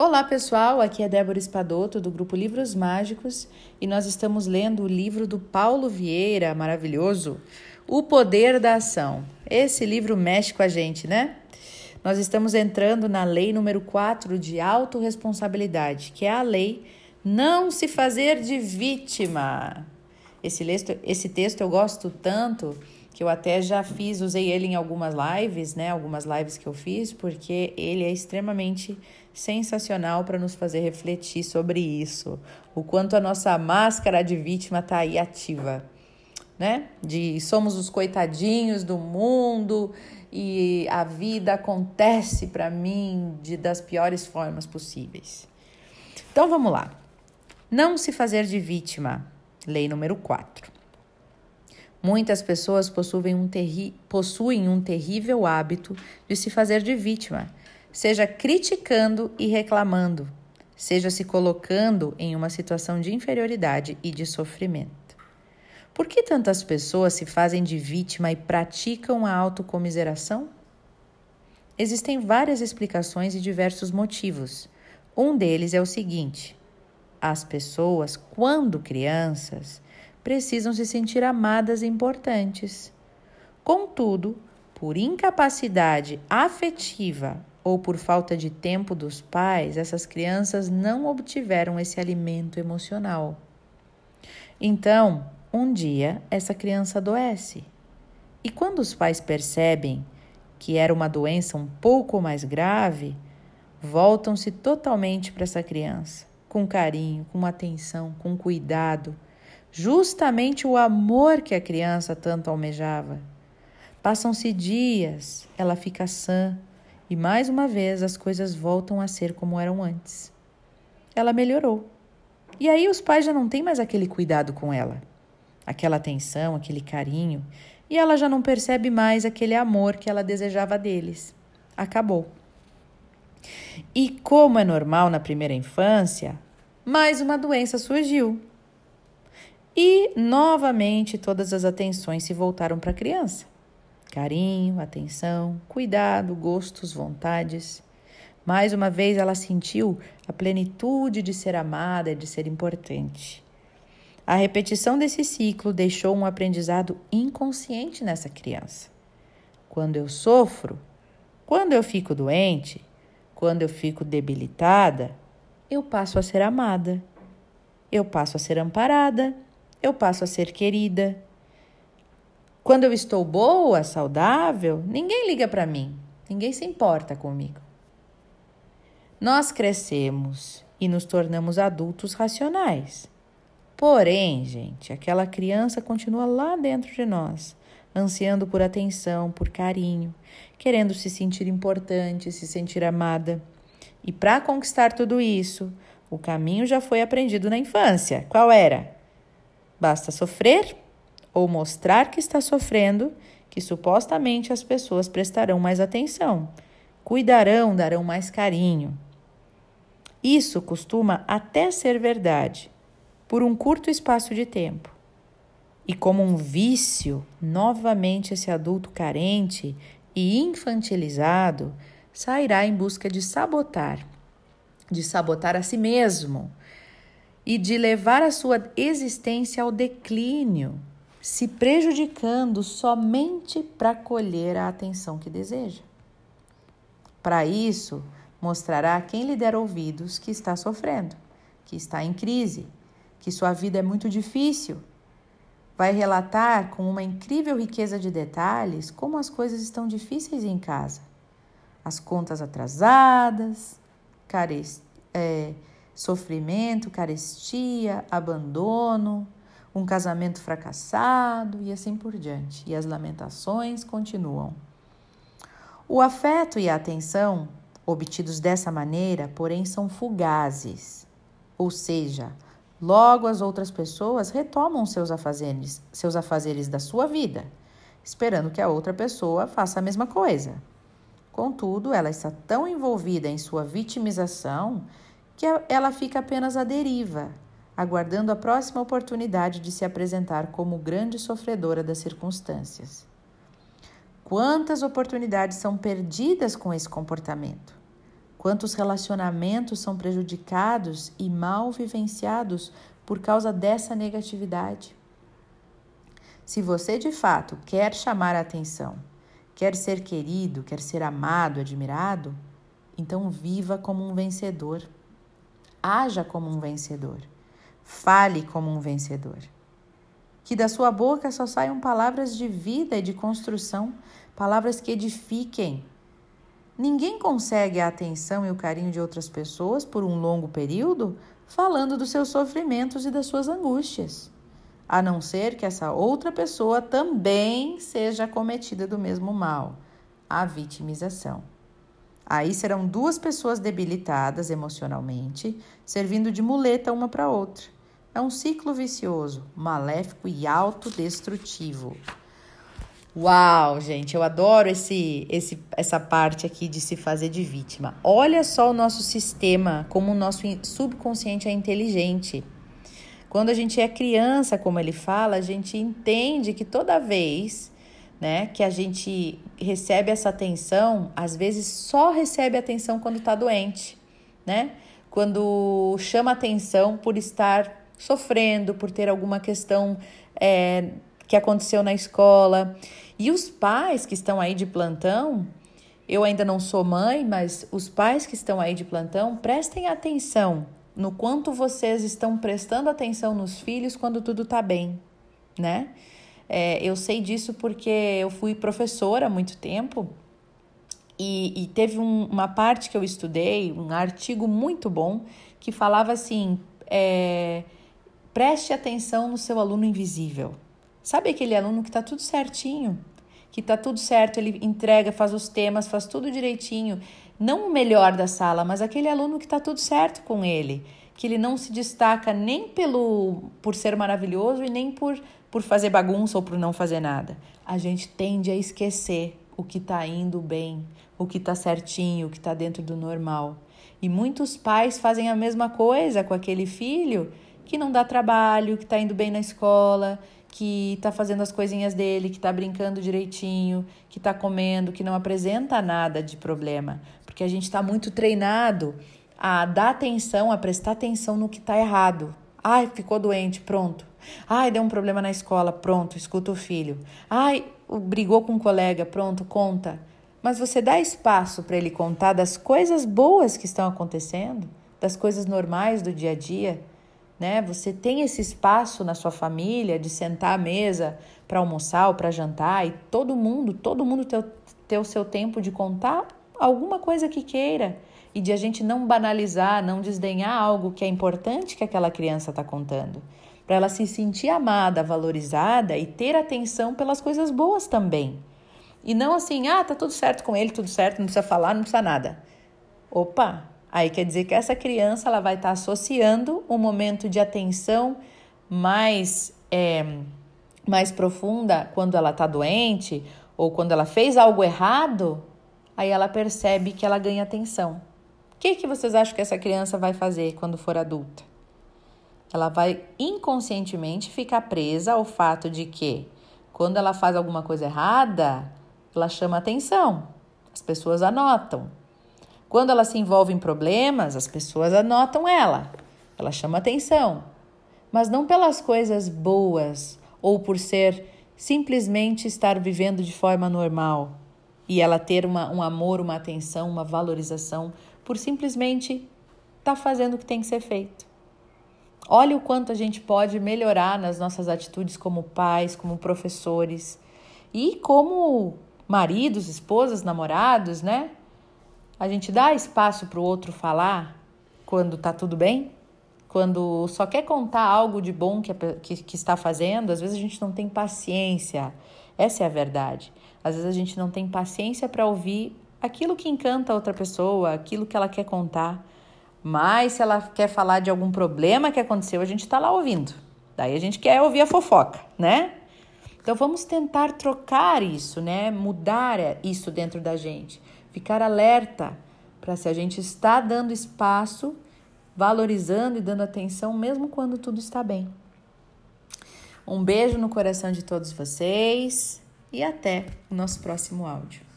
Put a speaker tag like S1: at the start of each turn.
S1: Olá pessoal, aqui é Débora Espadoto do grupo Livros Mágicos e nós estamos lendo o livro do Paulo Vieira, maravilhoso, O Poder da Ação. Esse livro mexe com a gente, né? Nós estamos entrando na lei número 4 de autorresponsabilidade, que é a lei não se fazer de vítima. Esse, esse texto eu gosto tanto que eu até já fiz, usei ele em algumas lives, né? Algumas lives que eu fiz, porque ele é extremamente sensacional para nos fazer refletir sobre isso. O quanto a nossa máscara de vítima está aí ativa, né? De somos os coitadinhos do mundo e a vida acontece para mim de das piores formas possíveis. Então vamos lá. Não se fazer de vítima. Lei número 4. Muitas pessoas possuem um, possuem um terrível hábito de se fazer de vítima, seja criticando e reclamando, seja se colocando em uma situação de inferioridade e de sofrimento. Por que tantas pessoas se fazem de vítima e praticam a autocomiseração? Existem várias explicações e diversos motivos. Um deles é o seguinte: as pessoas, quando crianças, precisam se sentir amadas e importantes. Contudo, por incapacidade afetiva ou por falta de tempo dos pais, essas crianças não obtiveram esse alimento emocional. Então, um dia, essa criança adoece. E quando os pais percebem que era uma doença um pouco mais grave, voltam-se totalmente para essa criança, com carinho, com atenção, com cuidado justamente o amor que a criança tanto almejava. Passam-se dias, ela fica sã e mais uma vez as coisas voltam a ser como eram antes. Ela melhorou. E aí os pais já não têm mais aquele cuidado com ela, aquela atenção, aquele carinho, e ela já não percebe mais aquele amor que ela desejava deles. Acabou. E como é normal na primeira infância, mais uma doença surgiu e novamente todas as atenções se voltaram para a criança. Carinho, atenção, cuidado, gostos, vontades. Mais uma vez ela sentiu a plenitude de ser amada e de ser importante. A repetição desse ciclo deixou um aprendizado inconsciente nessa criança. Quando eu sofro, quando eu fico doente, quando eu fico debilitada, eu passo a ser amada, eu passo a ser amparada eu passo a ser querida. Quando eu estou boa, saudável, ninguém liga para mim, ninguém se importa comigo. Nós crescemos e nos tornamos adultos racionais. Porém, gente, aquela criança continua lá dentro de nós, ansiando por atenção, por carinho, querendo se sentir importante, se sentir amada. E para conquistar tudo isso, o caminho já foi aprendido na infância. Qual era? Basta sofrer ou mostrar que está sofrendo, que supostamente as pessoas prestarão mais atenção, cuidarão, darão mais carinho. Isso costuma até ser verdade, por um curto espaço de tempo. E como um vício, novamente esse adulto carente e infantilizado sairá em busca de sabotar, de sabotar a si mesmo, e de levar a sua existência ao declínio, se prejudicando somente para colher a atenção que deseja. Para isso, mostrará a quem lhe der ouvidos que está sofrendo, que está em crise, que sua vida é muito difícil. Vai relatar com uma incrível riqueza de detalhes como as coisas estão difíceis em casa. As contas atrasadas, carência. é, sofrimento, carestia, abandono, um casamento fracassado e assim por diante. E as lamentações continuam. O afeto e a atenção, obtidos dessa maneira, porém, são fugazes, ou seja, logo as outras pessoas retomam seus afazeres, seus afazeres da sua vida, esperando que a outra pessoa faça a mesma coisa. Contudo, ela está tão envolvida em sua vitimização que ela fica apenas à deriva, aguardando a próxima oportunidade de se apresentar como grande sofredora das circunstâncias. Quantas oportunidades são perdidas com esse comportamento? Quantos relacionamentos são prejudicados e mal vivenciados por causa dessa negatividade? Se você de fato quer chamar a atenção, quer ser querido, quer ser amado, admirado, então viva como um vencedor. Haja como um vencedor. Fale como um vencedor. Que da sua boca só saiam palavras de vida e de construção, palavras que edifiquem. Ninguém consegue a atenção e o carinho de outras pessoas por um longo período falando dos seus sofrimentos e das suas angústias, a não ser que essa outra pessoa também seja acometida do mesmo mal, a vitimização. Aí serão duas pessoas debilitadas emocionalmente, servindo de muleta uma para outra. É um ciclo vicioso, maléfico e autodestrutivo. Uau, gente, eu adoro esse, esse, essa parte aqui de se fazer de vítima. Olha só o nosso sistema, como o nosso subconsciente é inteligente. Quando a gente é criança, como ele fala, a gente entende que toda vez né? Que a gente recebe essa atenção, às vezes só recebe atenção quando está doente, né? Quando chama atenção por estar sofrendo, por ter alguma questão é, que aconteceu na escola. E os pais que estão aí de plantão, eu ainda não sou mãe, mas os pais que estão aí de plantão, prestem atenção no quanto vocês estão prestando atenção nos filhos quando tudo está bem, né? É, eu sei disso porque eu fui professora há muito tempo e, e teve um, uma parte que eu estudei, um artigo muito bom, que falava assim: é, preste atenção no seu aluno invisível. Sabe aquele aluno que está tudo certinho, que está tudo certo, ele entrega, faz os temas, faz tudo direitinho. Não o melhor da sala, mas aquele aluno que está tudo certo com ele, que ele não se destaca nem pelo por ser maravilhoso e nem por por fazer bagunça ou por não fazer nada. A gente tende a esquecer o que está indo bem, o que está certinho, o que está dentro do normal. E muitos pais fazem a mesma coisa com aquele filho que não dá trabalho, que está indo bem na escola, que está fazendo as coisinhas dele, que está brincando direitinho, que está comendo, que não apresenta nada de problema. Porque a gente está muito treinado a dar atenção, a prestar atenção no que está errado. Ai, ficou doente, pronto. Ai, deu um problema na escola, pronto, escuta o filho. Ai, brigou com um colega, pronto, conta. Mas você dá espaço para ele contar das coisas boas que estão acontecendo, das coisas normais do dia a dia, né? Você tem esse espaço na sua família de sentar à mesa para almoçar ou para jantar e todo mundo, todo mundo ter, ter o seu tempo de contar alguma coisa que queira e de a gente não banalizar, não desdenhar algo que é importante que aquela criança está contando para ela se sentir amada, valorizada e ter atenção pelas coisas boas também. E não assim, ah, tá tudo certo com ele, tudo certo, não precisa falar, não precisa nada. Opa, aí quer dizer que essa criança ela vai estar tá associando um momento de atenção mais é, mais profunda quando ela está doente ou quando ela fez algo errado, aí ela percebe que ela ganha atenção. O que, que vocês acham que essa criança vai fazer quando for adulta? ela vai inconscientemente ficar presa ao fato de que quando ela faz alguma coisa errada, ela chama atenção, as pessoas anotam. Quando ela se envolve em problemas, as pessoas anotam ela, ela chama atenção. Mas não pelas coisas boas ou por ser simplesmente estar vivendo de forma normal e ela ter uma, um amor, uma atenção, uma valorização por simplesmente estar tá fazendo o que tem que ser feito. Olha o quanto a gente pode melhorar nas nossas atitudes como pais, como professores e como maridos, esposas, namorados, né? A gente dá espaço para o outro falar quando tá tudo bem, quando só quer contar algo de bom que, que, que está fazendo, às vezes a gente não tem paciência. Essa é a verdade. Às vezes a gente não tem paciência para ouvir aquilo que encanta a outra pessoa, aquilo que ela quer contar. Mas se ela quer falar de algum problema que aconteceu, a gente está lá ouvindo. Daí a gente quer ouvir a fofoca, né? Então vamos tentar trocar isso, né? Mudar isso dentro da gente. Ficar alerta para se a gente está dando espaço, valorizando e dando atenção, mesmo quando tudo está bem. Um beijo no coração de todos vocês e até o nosso próximo áudio.